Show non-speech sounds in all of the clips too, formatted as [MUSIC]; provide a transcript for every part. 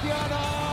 Cristiano.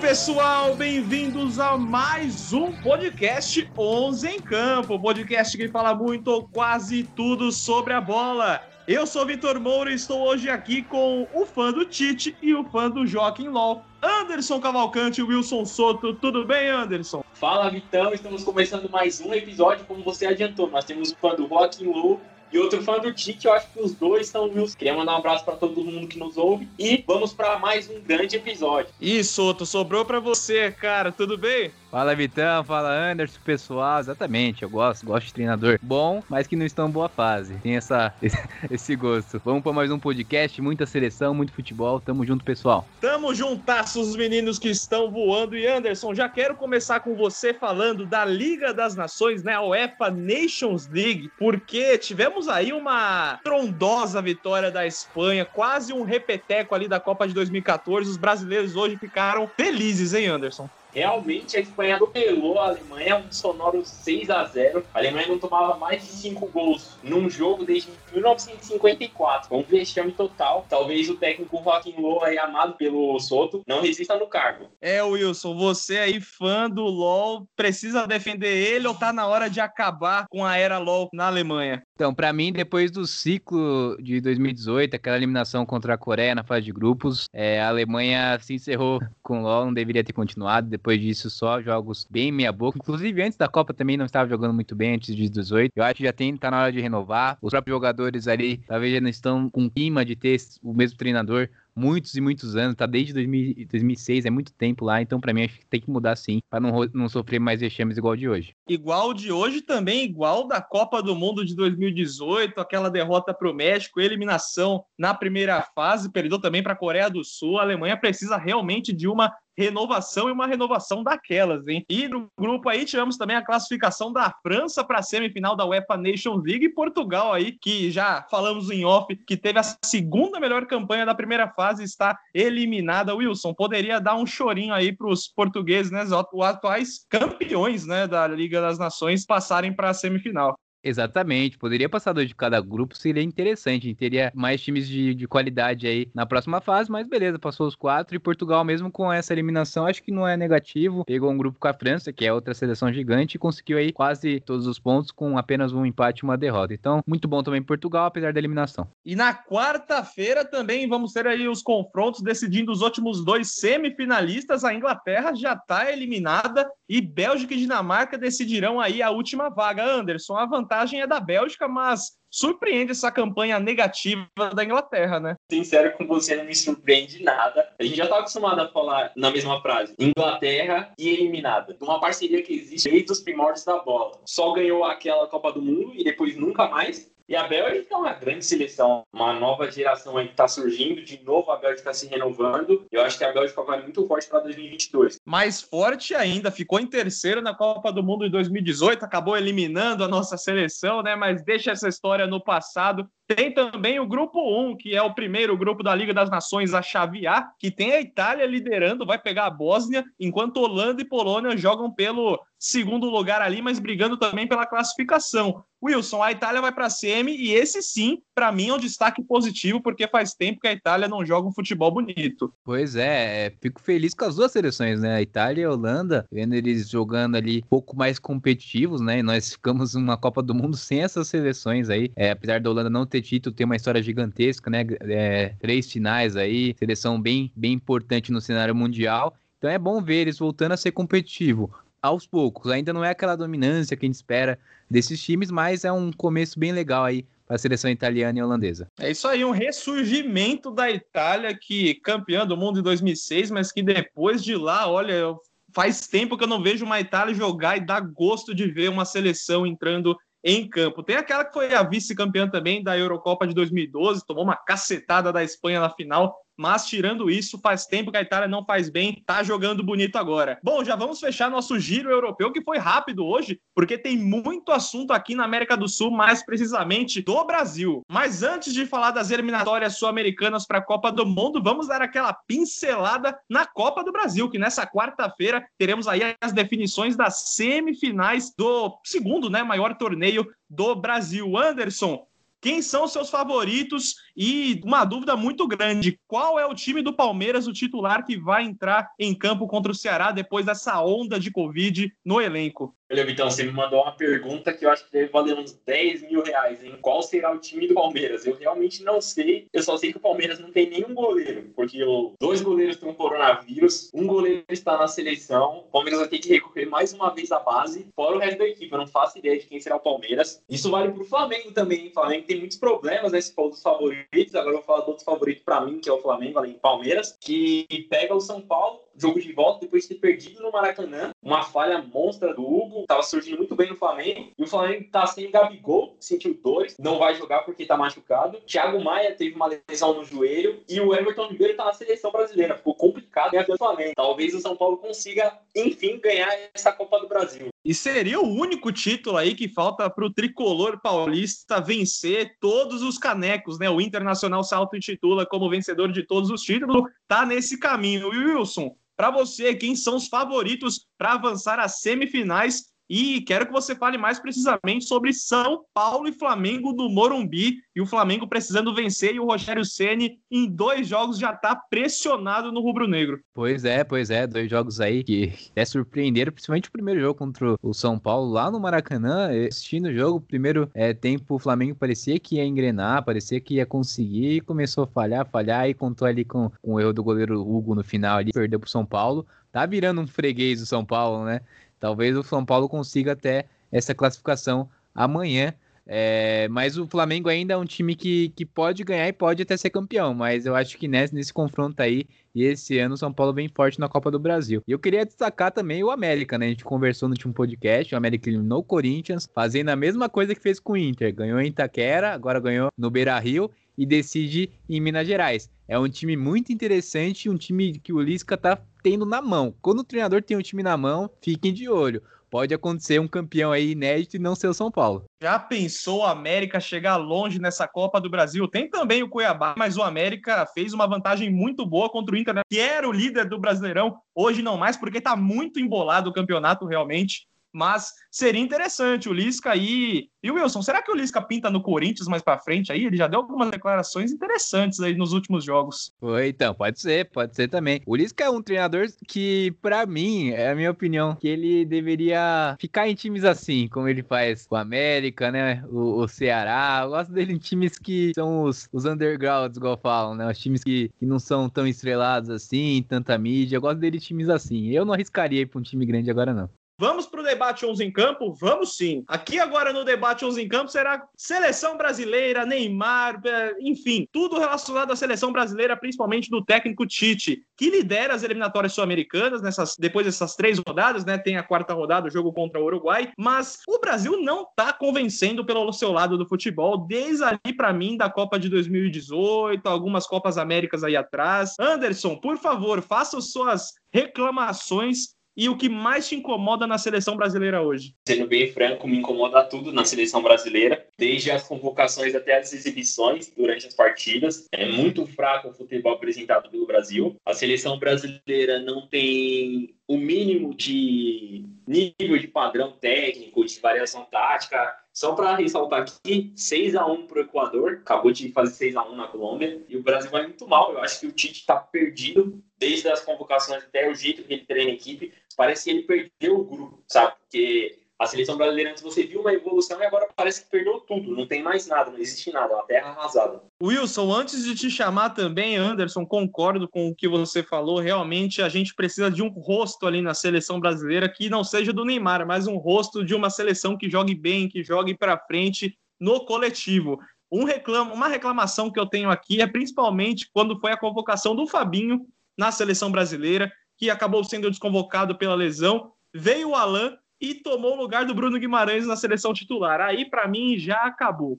Pessoal, bem-vindos a mais um podcast 11 em Campo, podcast que fala muito ou quase tudo sobre a bola. Eu sou Vitor Moura e estou hoje aqui com o fã do Tite e o fã do Joaquim Low, Anderson Cavalcante e Wilson Soto. Tudo bem, Anderson? Fala, Vitão. Estamos começando mais um episódio, como você adiantou. Nós temos o fã do Joaquim Low e outro fã do Tite, eu acho que os dois são meus. Queria mandar um abraço para todo mundo que nos ouve e vamos para mais um grande episódio. Isso, Soto, sobrou para você, cara. Tudo bem? Fala Vitão, fala Anderson, pessoal. Exatamente, eu gosto, gosto de treinador bom, mas que não estão em boa fase. Tem essa, [LAUGHS] esse gosto. Vamos para mais um podcast, muita seleção, muito futebol. Tamo junto, pessoal. Tamo juntasso, os meninos que estão voando. E Anderson, já quero começar com você falando da Liga das Nações, né? A UEFA Nations League, porque tivemos aí uma trondosa vitória da Espanha, quase um repeteco ali da Copa de 2014. Os brasileiros hoje ficaram felizes, hein, Anderson? Realmente a Espanha atropelou a Alemanha, um sonoro 6 a 0 A Alemanha não tomava mais de 5 gols num jogo desde 1954. Um vexame total. Talvez o técnico Joaquim Low, aí, amado pelo Soto, não resista no cargo. É, Wilson, você aí, fã do LoL, precisa defender ele ou tá na hora de acabar com a era LoL na Alemanha? Então, para mim, depois do ciclo de 2018, aquela eliminação contra a Coreia na fase de grupos, é, a Alemanha se encerrou com o LoL, não deveria ter continuado. Depois disso, só jogos bem meia-boca. Inclusive, antes da Copa também não estava jogando muito bem, antes de 18. Eu acho que já tem, tá na hora de renovar. Os próprios jogadores ali talvez já não estão com clima de ter o mesmo treinador muitos e muitos anos, tá desde 2000, 2006, é muito tempo lá, então para mim acho que tem que mudar sim, para não, não sofrer mais vexames igual de hoje. Igual de hoje também, igual da Copa do Mundo de 2018, aquela derrota para o México, eliminação na primeira fase, perdeu também para a Coreia do Sul. A Alemanha precisa realmente de uma renovação e uma renovação daquelas, hein? E no grupo aí tivemos também a classificação da França para a semifinal da UEFA Nations League e Portugal aí, que já falamos em off, que teve a segunda melhor campanha da primeira fase, está eliminada. Wilson, poderia dar um chorinho aí para os portugueses, né? Os atuais campeões, né, da Liga das Nações passarem para a semifinal. Exatamente, poderia passar dois de cada grupo, seria interessante, teria mais times de, de qualidade aí na próxima fase, mas beleza, passou os quatro e Portugal, mesmo com essa eliminação, acho que não é negativo. Pegou um grupo com a França, que é outra seleção gigante, e conseguiu aí quase todos os pontos com apenas um empate e uma derrota. Então, muito bom também Portugal, apesar da eliminação. E na quarta-feira também vamos ter aí os confrontos decidindo os últimos dois semifinalistas. A Inglaterra já está eliminada e Bélgica e Dinamarca decidirão aí a última vaga. Anderson, a vantagem vantagem é da Bélgica, mas surpreende essa campanha negativa da Inglaterra, né? Sincero com você, não me surpreende nada. A gente já tá acostumado a falar na mesma frase: Inglaterra e eliminada. Uma parceria que existe desde os primórdios da bola. Só ganhou aquela Copa do Mundo e depois nunca mais. E a Bélgica é uma grande seleção, uma nova geração aí que está surgindo, de novo a Bélgica se renovando. Eu acho que a Bélgica vai muito forte para 2022. Mais forte ainda, ficou em terceiro na Copa do Mundo de 2018, acabou eliminando a nossa seleção, né? Mas deixa essa história no passado. Tem também o grupo 1, que é o primeiro grupo da Liga das Nações a chavear, que tem a Itália liderando, vai pegar a Bósnia, enquanto Holanda e Polônia jogam pelo segundo lugar ali, mas brigando também pela classificação. Wilson, a Itália vai para a semi e esse sim, para mim, é um destaque positivo, porque faz tempo que a Itália não joga um futebol bonito. Pois é, é fico feliz com as duas seleções, né? A Itália e a Holanda, vendo eles jogando ali um pouco mais competitivos, né? E nós ficamos numa Copa do Mundo sem essas seleções aí, é, apesar da Holanda não ter título, tem uma história gigantesca, né? É, três finais aí, seleção bem, bem importante no cenário mundial. Então é bom ver eles voltando a ser competitivo aos poucos. Ainda não é aquela dominância que a gente espera desses times, mas é um começo bem legal aí para a seleção italiana e holandesa. É isso aí, um ressurgimento da Itália que campeã do mundo em 2006, mas que depois de lá, olha, faz tempo que eu não vejo uma Itália jogar e dá gosto de ver uma seleção entrando em campo. Tem aquela que foi a vice-campeã também da Eurocopa de 2012, tomou uma cacetada da Espanha na final, mas tirando isso, faz tempo que a Itália não faz bem, tá jogando bonito agora. Bom, já vamos fechar nosso giro europeu, que foi rápido hoje, porque tem muito assunto aqui na América do Sul, mais precisamente do Brasil. Mas antes de falar das eliminatórias sul-americanas para a Copa do Mundo, vamos dar aquela pincelada na Copa do Brasil, que nessa quarta-feira teremos aí as definições das semifinais do segundo, né, maior torneio do Brasil. Anderson, quem são seus favoritos? E uma dúvida muito grande: qual é o time do Palmeiras, o titular, que vai entrar em campo contra o Ceará depois dessa onda de Covid no elenco? Olha, Vitão, você me mandou uma pergunta que eu acho que deve valer uns 10 mil reais, hein? Qual será o time do Palmeiras? Eu realmente não sei. Eu só sei que o Palmeiras não tem nenhum goleiro, porque dois goleiros têm coronavírus, um goleiro está na seleção. O Palmeiras vai ter que recorrer mais uma vez à base, fora o resto da equipe. Eu não faço ideia de quem será o Palmeiras. Isso vale para o Flamengo também. O Flamengo tem muitos problemas, né? Se for dos favoritos, agora eu vou falar do outro favorito para mim, que é o Flamengo, além do Palmeiras, que pega o São Paulo jogo de volta depois de ter perdido no Maracanã. Uma falha monstra do Hugo, tava surgindo muito bem no Flamengo. E o Flamengo tá sem Gabigol, sentiu dores, não vai jogar porque tá machucado. Thiago Maia teve uma lesão no joelho e o Everton Ribeiro tá na seleção brasileira. Ficou complicado ganhar pelo Flamengo. Talvez o São Paulo consiga, enfim, ganhar essa Copa do Brasil. E seria o único título aí que falta para o tricolor paulista vencer todos os canecos, né? O Internacional se auto-intitula como vencedor de todos os títulos, tá nesse caminho. E Wilson, para você, quem são os favoritos para avançar às semifinais e quero que você fale mais precisamente sobre São Paulo e Flamengo do Morumbi. E o Flamengo precisando vencer e o Rogério Ceni em dois jogos já está pressionado no rubro-negro. Pois é, pois é. Dois jogos aí que até surpreenderam, principalmente o primeiro jogo contra o São Paulo lá no Maracanã. Assistindo o jogo, primeiro é, tempo o Flamengo parecia que ia engrenar, parecia que ia conseguir. E começou a falhar, falhar e contou ali com, com o erro do goleiro Hugo no final ali. Perdeu para o São Paulo. Tá virando um freguês do São Paulo, né? Talvez o São Paulo consiga até essa classificação amanhã. É, mas o Flamengo ainda é um time que, que pode ganhar e pode até ser campeão. Mas eu acho que nesse, nesse confronto aí, e esse ano o São Paulo vem forte na Copa do Brasil. E eu queria destacar também o América, né? A gente conversou no último podcast, o América eliminou o Corinthians, fazendo a mesma coisa que fez com o Inter. Ganhou em Itaquera, agora ganhou no Beira Rio e decide em Minas Gerais. É um time muito interessante, um time que o Lisca tá tendo na mão. Quando o treinador tem um time na mão, fiquem de olho. Pode acontecer um campeão aí inédito e não ser o São Paulo. Já pensou o América chegar longe nessa Copa do Brasil? Tem também o Cuiabá, mas o América fez uma vantagem muito boa contra o Inter, né? que era o líder do Brasileirão. Hoje não mais, porque tá muito embolado o campeonato realmente mas seria interessante o Lisca aí. E o Wilson, será que o Lisca pinta no Corinthians mais para frente aí? Ele já deu algumas declarações interessantes aí nos últimos jogos. Foi, então, pode ser, pode ser também. O Lisca é um treinador que, para mim, é a minha opinião, que ele deveria ficar em times assim, como ele faz com o América, né? O, o Ceará. Eu gosto dele em times que são os, os undergrounds, igual falam, né? Os times que, que não são tão estrelados assim, tanta mídia. Eu gosto dele em times assim. Eu não arriscaria ir pra um time grande agora, não. Vamos para o debate 11 em campo? Vamos sim. Aqui agora no debate 11 em campo será seleção brasileira, Neymar, é, enfim, tudo relacionado à seleção brasileira, principalmente do técnico Tite, que lidera as eliminatórias sul-americanas nessas depois dessas três rodadas, né? Tem a quarta rodada, o jogo contra o Uruguai, mas o Brasil não está convencendo pelo seu lado do futebol desde ali para mim da Copa de 2018, algumas Copas Américas aí atrás. Anderson, por favor, faça suas reclamações e o que mais te incomoda na seleção brasileira hoje? Sendo bem franco, me incomoda tudo na seleção brasileira, desde as convocações até as exibições durante as partidas. É muito fraco o futebol apresentado pelo Brasil. A seleção brasileira não tem o mínimo de nível de padrão técnico, de variação tática. Só para ressaltar aqui, 6 a 1 para o Equador, acabou de fazer 6 a 1 na Colômbia, e o Brasil vai muito mal. Eu acho que o Tite está perdido desde as convocações até o jeito que ele treina a equipe. Parece que ele perdeu o grupo, sabe? Porque a seleção brasileira, antes você viu uma evolução e agora parece que perdeu tudo. Não tem mais nada, não existe nada. É uma terra arrasada. Wilson, antes de te chamar também, Anderson, concordo com o que você falou. Realmente a gente precisa de um rosto ali na seleção brasileira que não seja do Neymar, mas um rosto de uma seleção que jogue bem, que jogue para frente no coletivo. Um uma reclamação que eu tenho aqui é principalmente quando foi a convocação do Fabinho na seleção brasileira, que acabou sendo desconvocado pela lesão. Veio o Alan e tomou o lugar do Bruno Guimarães na seleção titular. Aí, para mim, já acabou.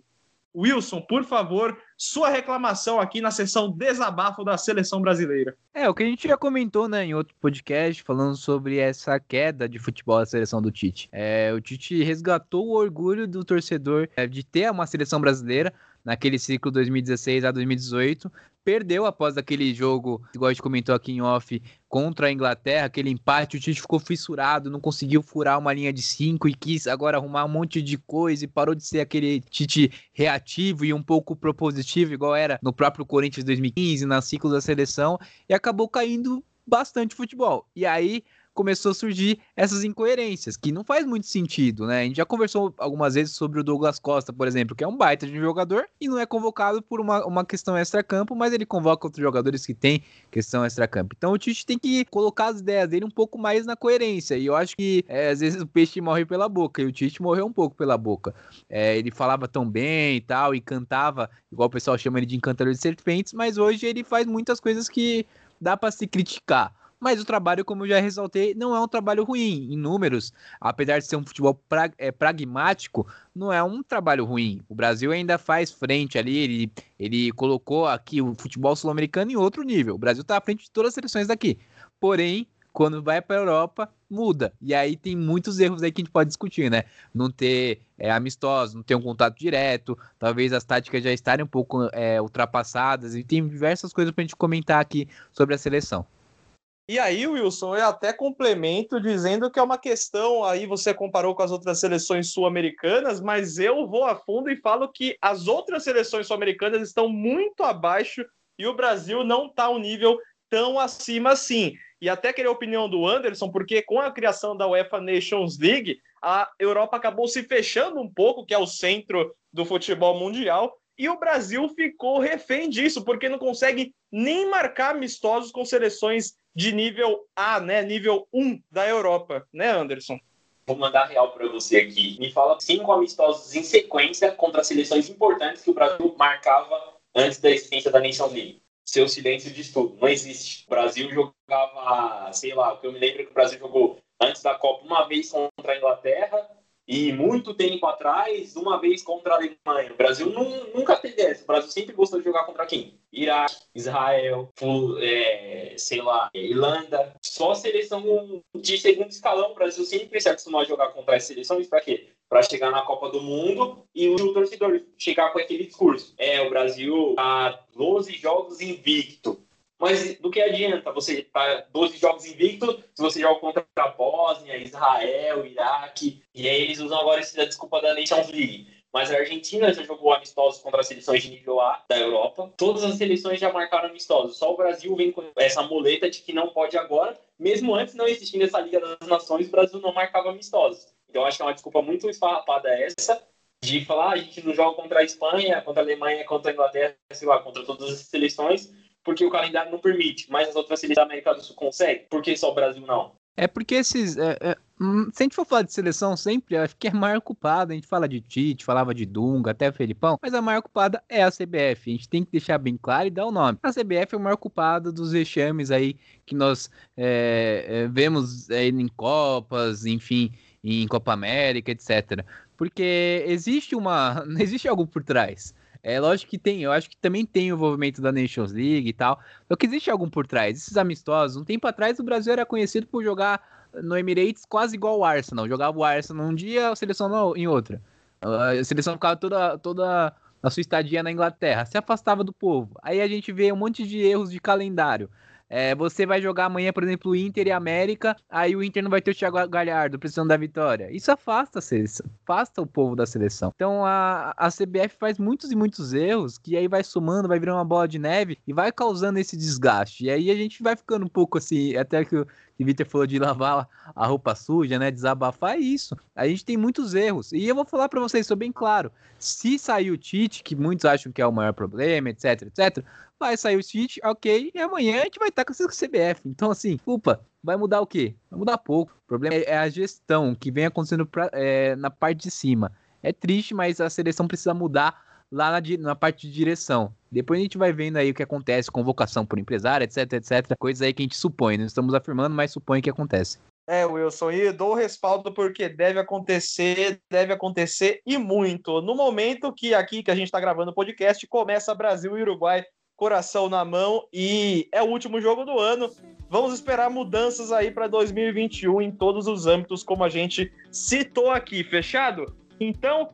Wilson, por favor, sua reclamação aqui na sessão desabafo da seleção brasileira. É, o que a gente já comentou, né, em outro podcast, falando sobre essa queda de futebol da seleção do Tite. É, o Tite resgatou o orgulho do torcedor é, de ter uma seleção brasileira naquele ciclo 2016 a 2018, perdeu após aquele jogo, igual a gente comentou aqui em off, contra a Inglaterra, aquele empate, o Tite ficou fissurado, não conseguiu furar uma linha de cinco e quis agora arrumar um monte de coisa e parou de ser aquele Tite reativo e um pouco propositivo, igual era no próprio Corinthians 2015, na ciclo da seleção, e acabou caindo bastante futebol. E aí começou a surgir essas incoerências, que não faz muito sentido, né? A gente já conversou algumas vezes sobre o Douglas Costa, por exemplo, que é um baita de um jogador e não é convocado por uma, uma questão extra-campo, mas ele convoca outros jogadores que têm questão extra-campo. Então o Tite tem que colocar as ideias dele um pouco mais na coerência, e eu acho que é, às vezes o peixe morre pela boca, e o Tite morreu um pouco pela boca. É, ele falava tão bem e tal, e cantava, igual o pessoal chama ele de encantador de serpentes, mas hoje ele faz muitas coisas que dá para se criticar. Mas o trabalho, como eu já ressaltei, não é um trabalho ruim. Em números, apesar de ser um futebol pra, é, pragmático, não é um trabalho ruim. O Brasil ainda faz frente ali, ele, ele colocou aqui o futebol sul-americano em outro nível. O Brasil está à frente de todas as seleções daqui. Porém, quando vai para a Europa, muda. E aí tem muitos erros aí que a gente pode discutir, né? Não ter é, amistosos, não ter um contato direto, talvez as táticas já estarem um pouco é, ultrapassadas, e tem diversas coisas para a gente comentar aqui sobre a seleção. E aí, Wilson, eu até complemento dizendo que é uma questão, aí você comparou com as outras seleções sul-americanas, mas eu vou a fundo e falo que as outras seleções sul-americanas estão muito abaixo e o Brasil não está um nível tão acima assim. E até queria a opinião do Anderson, porque com a criação da UEFA Nations League, a Europa acabou se fechando um pouco, que é o centro do futebol mundial, e o Brasil ficou refém disso, porque não consegue nem marcar amistosos com seleções de nível A, né? Nível 1 da Europa, né, Anderson? Vou mandar real para você aqui. Me fala cinco amistosos em sequência contra seleções importantes que o Brasil marcava antes da existência da Nations League. Seu silêncio de tudo. Não existe. O Brasil jogava, sei lá, o que eu me lembro é que o Brasil jogou antes da Copa uma vez contra a Inglaterra, e muito tempo atrás, uma vez contra a Alemanha. O Brasil nunca teve essa. O Brasil sempre gostou de jogar contra quem? Iraque, Israel, é, sei lá, Irlanda. Só seleção de segundo escalão. O Brasil sempre se acostumou a jogar contra as seleções. Para quê? Para chegar na Copa do Mundo e o torcedor chegar com aquele discurso. É, o Brasil tá 12 jogos invicto. Mas do que adianta você estar tá 12 jogos invicto se você joga contra a Bósnia, Israel, Iraque, e aí eles usam agora essa desculpa da Nations League. Mas a Argentina já jogou amistosos contra as seleções de nível A da Europa. Todas as seleções já marcaram amistosos. Só o Brasil vem com essa muleta de que não pode agora. Mesmo antes não existindo essa Liga das Nações, o Brasil não marcava amistosos. Então acho que é uma desculpa muito esfarrapada essa de falar ah, a gente não joga contra a Espanha, contra a Alemanha, contra a Inglaterra, sei lá, contra todas as seleções, porque o calendário não permite, mas as outras seleções da América do Sul conseguem, por que só o Brasil não? É porque esses. É, é, hum, se a gente for falar de seleção sempre, acho que é a maior culpada. A gente fala de Tite, falava de Dunga, até Felipão, mas a maior culpada é a CBF. A gente tem que deixar bem claro e dar o nome. A CBF é a maior culpada dos vexames aí que nós é, é, vemos aí em Copas, enfim, em Copa América, etc. Porque existe uma. [LAUGHS] Existe algo por trás. É lógico que tem, eu acho que também tem o envolvimento da Nations League e tal. Só que existe algum por trás. Esses amistosos, um tempo atrás o Brasil era conhecido por jogar no Emirates quase igual o Arsenal. Jogava o Arsenal um dia, a seleção em outra. A seleção ficava toda, toda a sua estadia na Inglaterra, se afastava do povo. Aí a gente vê um monte de erros de calendário. É, você vai jogar amanhã, por exemplo, Inter e América, aí o Inter não vai ter o Thiago Galhardo precisando da vitória. Isso afasta a seleção, afasta o povo da seleção. Então a, a CBF faz muitos e muitos erros que aí vai somando, vai virando uma bola de neve e vai causando esse desgaste. E aí a gente vai ficando um pouco assim, até que, que o Vitor falou de lavar a roupa suja, né? Desabafar é isso. A gente tem muitos erros. E eu vou falar para vocês, sou bem claro. Se sair o Tite, que muitos acham que é o maior problema, etc, etc, vai sair o City, ok, e amanhã a gente vai estar com a CBF. Então, assim, culpa, vai mudar o quê? Vai mudar pouco. O problema é a gestão que vem acontecendo pra, é, na parte de cima. É triste, mas a seleção precisa mudar lá na, na, parte de direção. Depois a gente vai vendo aí o que acontece, convocação por empresário, etc, etc. Coisas aí que a gente supõe, não estamos afirmando, mas supõe que acontece. É, Wilson, e dou respaldo porque deve acontecer, deve acontecer e muito. No momento que aqui que a gente está gravando o podcast, começa Brasil e Uruguai, coração na mão, e é o último jogo do ano. Vamos esperar mudanças aí para 2021 em todos os âmbitos, como a gente citou aqui, fechado? Então,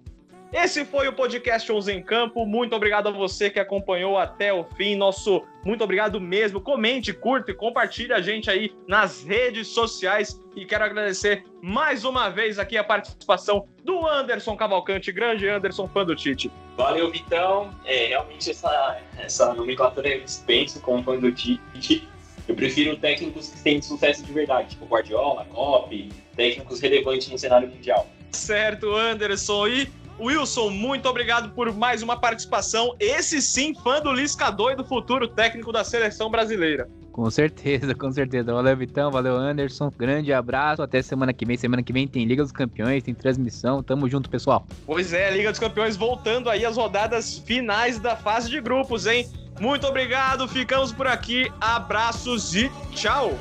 esse foi o podcast 11 em Campo. Muito obrigado a você que acompanhou até o fim. Nosso muito obrigado mesmo. Comente, curta e compartilhe a gente aí nas redes sociais. E quero agradecer mais uma vez aqui a participação do Anderson Cavalcante, grande Anderson, fã do Tite. Valeu, Vitão. É, realmente essa, essa nomenclatura eu dispenso como fã do Tite. Eu prefiro técnicos que têm sucesso de verdade, tipo Guardiola, Klopp, técnicos relevantes no cenário mundial. Certo, Anderson. E Wilson, muito obrigado por mais uma participação. Esse sim, fã do Lisca doido, futuro técnico da seleção brasileira. Com certeza, com certeza. Valeu, Vitão, valeu, Anderson. Grande abraço. Até semana que vem. Semana que vem tem Liga dos Campeões, tem transmissão. Tamo junto, pessoal. Pois é, Liga dos Campeões voltando aí às rodadas finais da fase de grupos, hein? Muito obrigado, ficamos por aqui. Abraços e tchau!